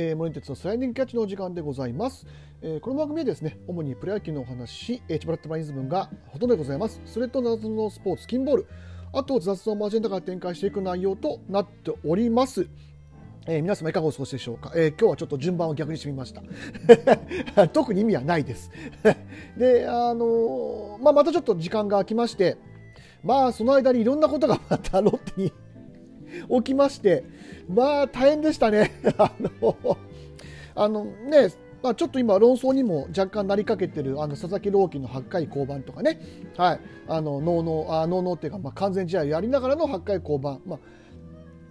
えー、モニテツのスライディングキャッチのお時間でございます。えーこの番組はですね、主にプロ野球のお話、えー、千葉ラットマリンズムがほとんどでございます。それと謎のスポーツ、キンボール、あと雑談マージェンダから展開していく内容となっております。えー皆様いかがお過ごしでしょうか、えー今日はちょっと順番を逆にしてみました。特に意味はないです。で、あのーまあ、またちょっと時間が空きまして、まあ、その間にいろんなことがまたロッテに起きまして、まあ、大変でしたね。あの、あのね、まあ、ちょっと今、論争にも若干なりかけてるあの佐々木朗希の8回降板とかね、はい、あの、ノーノー、あノーノーっていうか、まあ、完全試合やりながらの8回降板、ま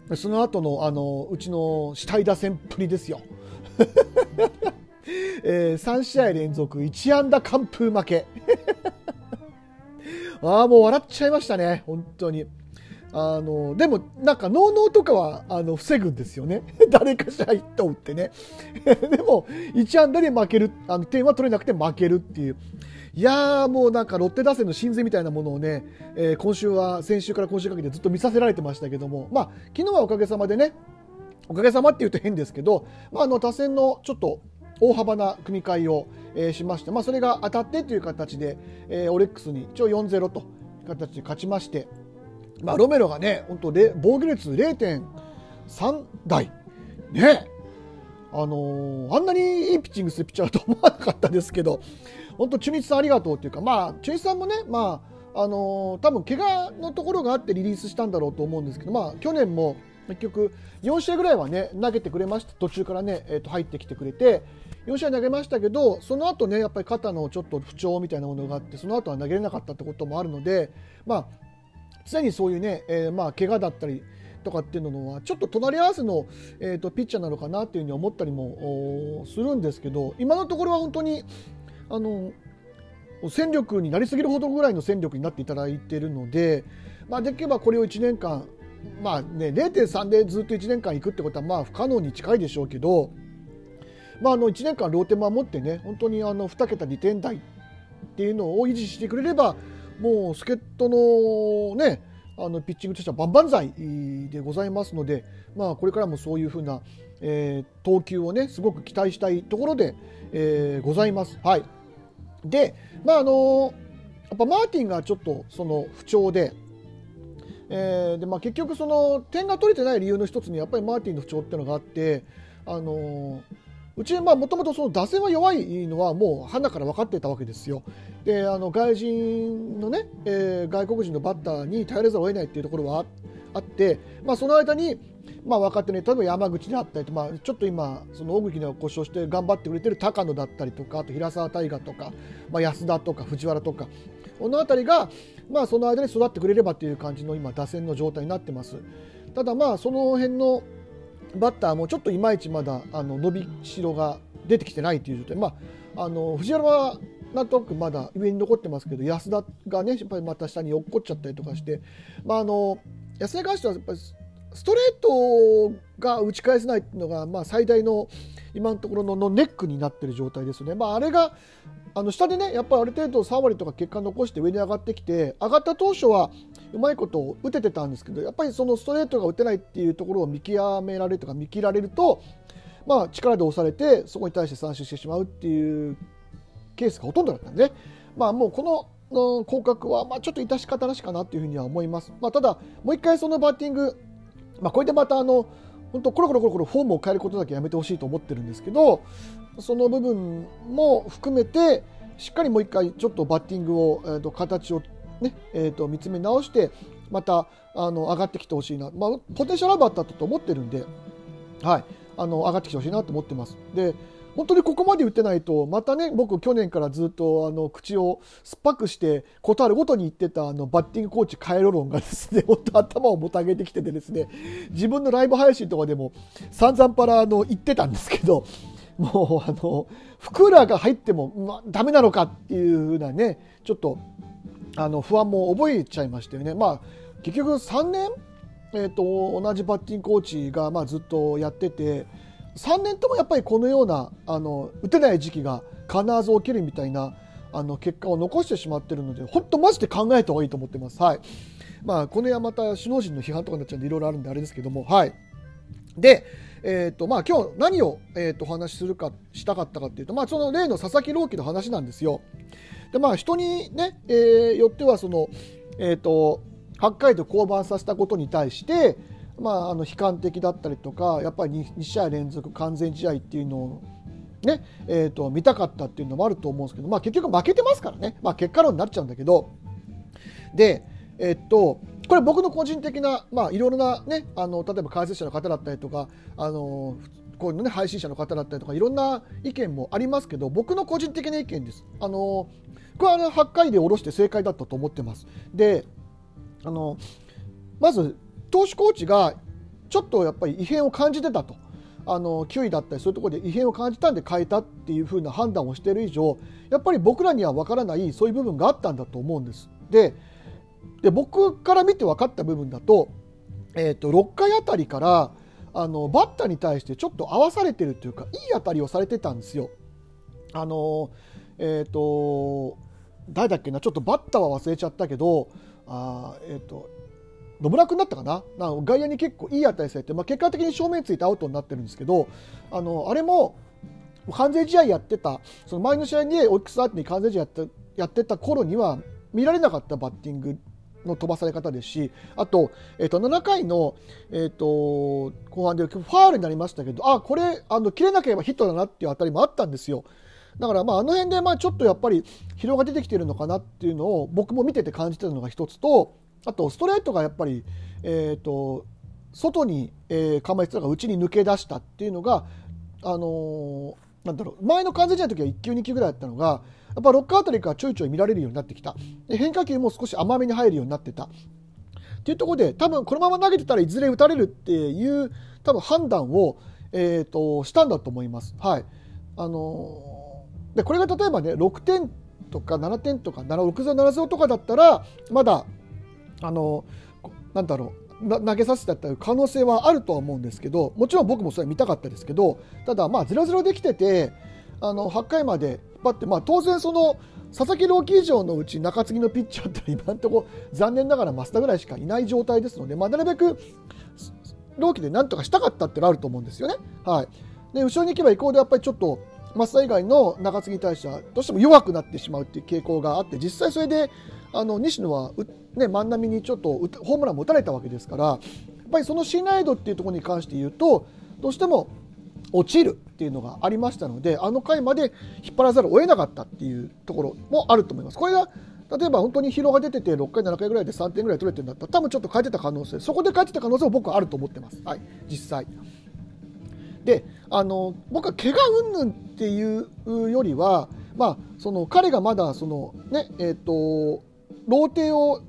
あ、その後の、あの、うちの死体打線っぷりですよ。えー3試合連続1安打完封負け。ああ、もう笑っちゃいましたね、本当に。あのでも、なんか、ノーノーとかはあの防ぐんですよね、誰かしらヒットを打ってね。でも、1安打で負ける、あの点は取れなくて負けるっていう。いやー、もうなんかロッテ打線の神髄みたいなものをね、えー今週は、先週から今週かけてずっと見させられてましたけども、まあ、昨日はおかげさまでね、おかげさまっていうと変ですけど、まあ、あの打線のちょっと大幅な組み替えを、えーしまして、まあ、それが当たってという形で、えーオレックスに一応4-0という形で勝ちまして、まあ、ロメロがね、本当で防御率0.3台、ね、あのーあんなにいいピッチングするピッチャーだと思わなかったですけど、本当、中日さんありがとうっていうか、まあ、中日さんもね、まあ、あのー多分怪我のところがあってリリースしたんだろうと思うんですけど、まあ、去年も結局、4試合ぐらいはね、投げてくれました、途中からね、えーと入ってきてくれて、4試合投げましたけど、その後ね、やっぱり肩のちょっと不調みたいなものがあって、その後は投げれなかったってこともあるので、まあ、常にそういうね、えーまあ、怪我だったりとかっていうのは、ちょっと隣り合わせの、えー、とピッチャーなのかなっていうふうに思ったりもするんですけど、今のところは本当に、あの、戦力になりすぎるほどぐらいの戦力になっていただいているので、まあ、できればこれを1年間、まあね、0.3でずっと1年間いくってことはまあ不可能に近いでしょうけど、まあ、あの1年間ローテ守ってね本当にあの2桁2点台っていうのを維持してくれればもう助っ人のねあのピッチングとしては万々歳でございますので、まあ、これからもそういうふうな、えー投球をねすごく期待したいところで、えーございます。はい、で、まああのやっぱマーティンがちょっとその不調で、えーでまあ、結局その点が取れてない理由の一つにやっぱりマーティンの不調っていうのがあって、あのうちもともと打線は弱いのはもう花から分かってたわけですよ。であの外人のね、えー外国人のバッターに頼れざるを得ないっていうところはあって、まあ、その間に、まあ、若手ね例えば山口であったりと、まあ、ちょっと今その大口の故障して頑張ってくれてる高野だったりとかあと平沢大河とか、まあ、安田とか藤原とかこの辺りが、まあ、その間に育ってくれればっていう感じの今打線の状態になってます。ただまあその辺のバッターもちょっといまいちまだあの伸びしろが出てきてないという状態、まあ、あの藤原はなんとなくまだ上に残ってますけど安田がねやっぱりまた下に落っこっちゃったりとかして、まあ、あの安田に関してはやっぱりストレートが打ち返せないっていうのが、まあ、最大の今のところののネックになっている状態ですね。まあ、あれがあの下でねやっぱりある程度3割とか結果残して上に上がってきて上がった当初はうまいこと打ててたんですけどやっぱりそのストレートが打てないっていうところを見極められるとか見切られると、まあ、力で押されてそこに対して三振してしまうっていうケースがほとんどだったんでね、まあ、もうこのうん降格はまあちょっと致し方なしかなというふうには思います。まあ、ただもう一回そのバッティングまあ、これでまたあの本当コロコロコロコロフォームを変えることだけやめてほしいと思ってるんですけどその部分も含めてしっかりもう一回ちょっとバッティングを、えー、と形を、ねえー、と見つめ直してまたあの上がってきてほしいな、まあ、ポテンシャルバッターだと思ってるんで、はい、あの上がってきてほしいなと思ってます。で本当にここまで打ってないとまたね僕去年からずっとあの口を酸っぱくしてことあるごとに言ってたあのバッティングコーチ変えろ論がですね 本当頭をもたげてきててですね自分のライブ配信とかでも散々パラあの言ってたんですけどもうあのフクーラーが入っても、まあ、ダメなのかっていうふうなねちょっとあの不安も覚えちゃいましたよね。まあ結局3年、えー、と同じバッティングコーチが、まあ、ずっとやってて3年ともやっぱりこのようなあの打てない時期が必ず起きるみたいなあの結果を残してしまってるので本当マジで考えた方がいいと思ってます。はいまあ、この辺はまた首脳陣の批判とかになっちゃうんでいろいろあるんであれですけども、はい、で、えーとまあ、今日何を、えー、とお話しするかしたかったかっていうと、まあ、その例の佐々木朗希の話なんですよ。でまあ、人にね、えー、よってはその、えーと、8回で降板させたことに対して、まあ、あの悲観的だったりとかやっぱり 2, 2試合連続完全試合っていうのをねえーと、見たかったっていうのもあると思うんですけど、まあ、結局負けてますからね、まあ、結果論になっちゃうんだけど。で、えっ、とこれ僕の個人的な、まあ、いろいろな、ね、あの例えば解説者の方だったりとかあのこういうの、ね、配信者の方だったりとかいろんな意見もありますけど僕の個人的な意見です。あのこれは8回で下ろして正解だったと思ってます。であのまず投手コーチがちょっとやっぱり異変を感じてたと。あの球威だったりそういうところで異変を感じたんで変えたっていう風な判断をしている以上やっぱり僕らには分からないそういう部分があったんだと思うんです。でで僕から見て分かった部分だと,、えーと、6回あたりからあのバッターに対してちょっと合わされてるというかいい当たりをされてたんですよ。あのえっ、ー、と誰だっけなちょっとバッターは忘れちゃったけどあえ、ー、と野村君だったかな？な外野に結構いい当たりされて、まあ、結果的に正面ついてアウトになってるんですけどあのあれも完全試合やってたその前の試合にオリックスアーティに完全試合やってやってた頃には見られなかったバッティングの飛ばされ方ですしあと,、えー、と7回の、えー、と後半でファールになりましたけどあこれあの切れなければヒットだなっていう当たりもあったんですよ。だからまああの辺でまあちょっとやっぱり疲労が出てきてるのかなっていうのを僕も見てて感じてたのが一つとあとストレートがやっぱり、えー、と外に、えー、構えてたのが内に抜け出したっていうのが、あのー、なんだろう前の完全試合の時は1球2球ぐらいだったのがっぱロッカーあたりからちょいちょい見られるようになってきた。で変化球も少し甘めに入るようになってた。っていうところで多分このまま投げてたらいずれ打たれるっていう多分判断を、えーと、したんだと思います。はい。あのー、でこれが例えばね6点とか7点とか6-0、7-0とかだったらまだあのー、なんだろう投げさせたっていう可能性はあるとは思うんですけどもちろん僕もそれ見たかったですけどただまあ0-0できててあの8回まで引っ張って、まあ、当然その佐々木朗希以上のうち中継ぎのピッチャーって今のところ残念ながら増田ぐらいしかいない状態ですので、まあ、なるべく朗希でなんとかしたかったってのあると思うんですよね。はい、で後ろに行けば行こうでやっぱりちょっと増田以外の中継ぎ対してはどうしても弱くなってしまうっていう傾向があって実際それであの西野は、ね、万波にちょっとホームランも打たれたわけですからやっぱりその信頼度っていうところに関して言うとどうしても落ちるっていうのがありましたのであの回まで引っ張らざるを得なかったっていうところもあると思います。これが例えば本当に疲労が出てて6回、7回ぐらいで3点ぐらい取れてるんだったら多分ちょっと変えてた可能性そこで変えてた可能性も僕はあると思ってます、はい、実際。であの僕は怪我云々っていうよりは、まあ、その彼がまだその、ねえーと、ローテを、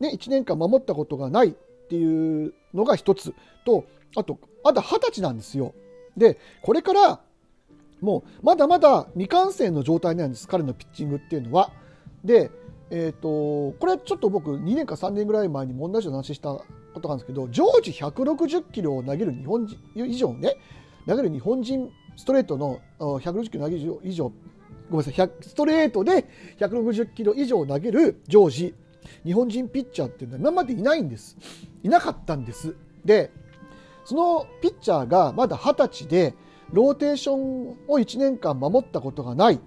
ね、1年間守ったことがないっていうのが一つとあとまだ二十歳なんですよ。でこれからもうまだまだ未完成の状態なんです彼のピッチングっていうのは。で、えーと、これちょっと僕2年か3年ぐらい前に問題児の話したことなんですけど常時160キロを投げる日本人以上ね投げる日本人ストレートの160キロ投げる以上ごめんなさいストレートで160キロ以上投げる常時日本人ピッチャーっていうのは今までいないんですいなかったんですでそのピッチャーがまだ20歳でローテーションを1年間守ったことがないっ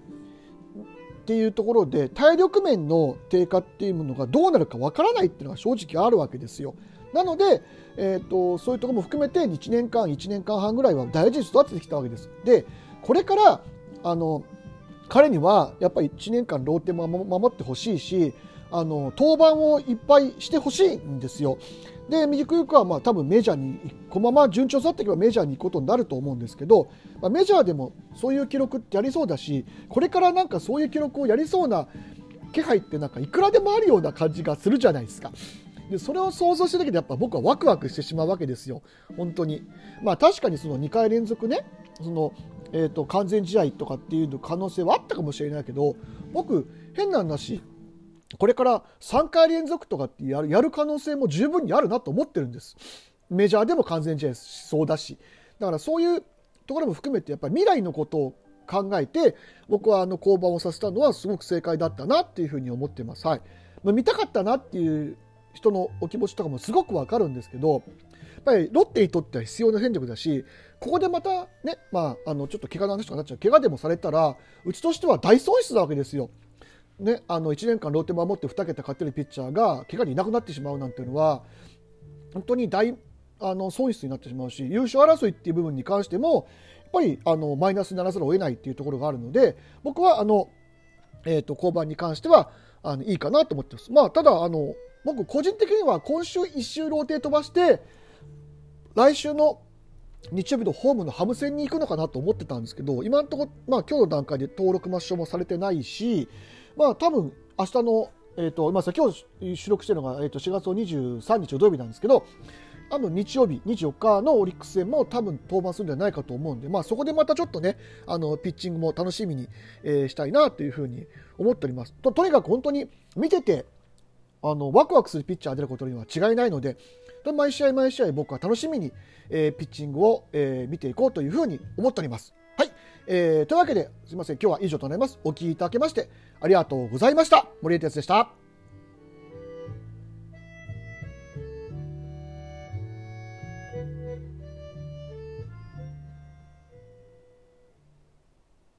ていうところで体力面の低下っていうものがどうなるかわからないっていうのが正直あるわけですよ。なので、えーと、そういうところも含めて1年間1年間半ぐらいは大事に育ててきたわけです。でこれからあの彼にはやっぱり1年間ローテも守ってほしいしあの登板をいっぱいしてほしいんですよ。で右くゆくはまあ多分メジャーにこのまま順調さっていけばメジャーに行くことになると思うんですけど、まあ、メジャーでもそういう記録ってやりそうだしこれからなんかそういう記録をやりそうな気配ってなんかいくらでもあるような感じがするじゃないですか。でそれを想像してるだけでやっぱ僕はワクワクしてしまうわけですよ、本当に。まあ確かにその2回連続ね、そのえーと完全試合とかっていう可能性はあったかもしれないけど、僕、変な話、これから3回連続とかってやるやる可能性も十分にあるなと思ってるんです。メジャーでも完全試合しそうだし。だからそういうところも含めてやっぱり未来のことを考えて僕はあの降板をさせたのはすごく正解だったなっていうふうに思ってます。はい。まあ、見たかったなっていう人のお気持ちとかもすごくわかるんですけど、やっぱりロッテにとっては必要な戦力だし、ここでまたね、まあ、あの、ちょっと怪我の話とかになっちゃう。怪我でもされたら、うちとしては大損失なわけですよ。ね、あの1年間ローテ守って2桁勝てるピッチャーが怪我にいなくなってしまうなんていうのは本当に大あの損失になってしまうし優勝争いっていう部分に関してもやっぱりあのマイナスにならざるを得ないっていうところがあるので僕はあの、えーと、降板に関してはあのいいかなと思ってます。まあ、ただあの僕個人的には今週1週ローテ飛ばして来週の日曜日のホームのハム戦に行くのかなと思ってたんですけど今のところ、まあ、今日の段階で登録抹消もされてないしまあ多分明日の、えーとまあ、今日収録しているのが、えー、と4月の23日土曜日なんですけどあの日曜日24日のオリックス戦も多分登板するんじゃないかと思うんで、まあ、そこでまたちょっとねあのピッチングも楽しみに、えー、したいなというふうに思っております。ととにかく本当に見ててあのワクワクするピッチャー出ることには違いないので毎試合毎試合僕は楽しみに、えー、ピッチングを、えー、見ていこうというふうに思っております。はい、えー、というわけですいません。今日は以上となります。お聴きいただきましてありがとうございました。森江哲でした。